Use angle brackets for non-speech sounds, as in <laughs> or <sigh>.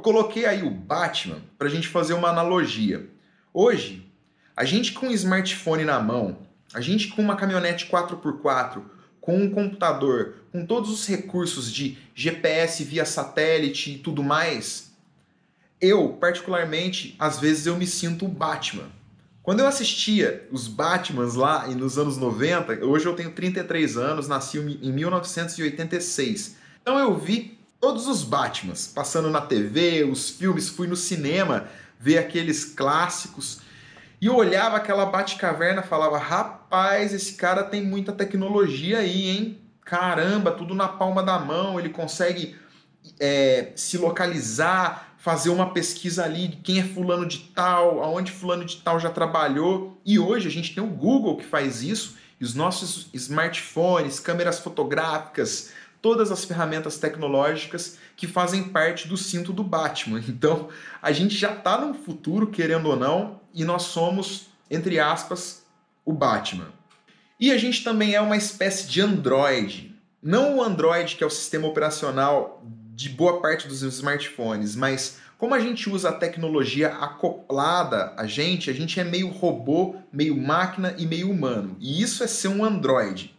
Eu coloquei aí o Batman para a gente fazer uma analogia. Hoje, a gente com um smartphone na mão, a gente com uma caminhonete 4x4, com um computador, com todos os recursos de GPS via satélite e tudo mais, eu, particularmente, às vezes eu me sinto o Batman. Quando eu assistia os Batmans lá nos anos 90, hoje eu tenho 33 anos, nasci em 1986. Então eu vi todos os Batmans passando na TV, os filmes, fui no cinema ver aqueles clássicos e eu olhava aquela Batcaverna e falava: rapaz, esse cara tem muita tecnologia aí, hein? Caramba, tudo na palma da mão, ele consegue é, se localizar, fazer uma pesquisa ali de quem é fulano de tal, aonde fulano de tal já trabalhou. E hoje a gente tem o Google que faz isso, e os nossos smartphones, câmeras fotográficas, todas as ferramentas tecnológicas que fazem parte do cinto do Batman. <laughs> Então, a gente já está no futuro, querendo ou não, e nós somos, entre aspas, o Batman. E a gente também é uma espécie de Android. Não o Android, que é o sistema operacional de boa parte dos smartphones, mas como a gente usa a tecnologia acoplada a gente, a gente é meio robô, meio máquina e meio humano. E isso é ser um Android.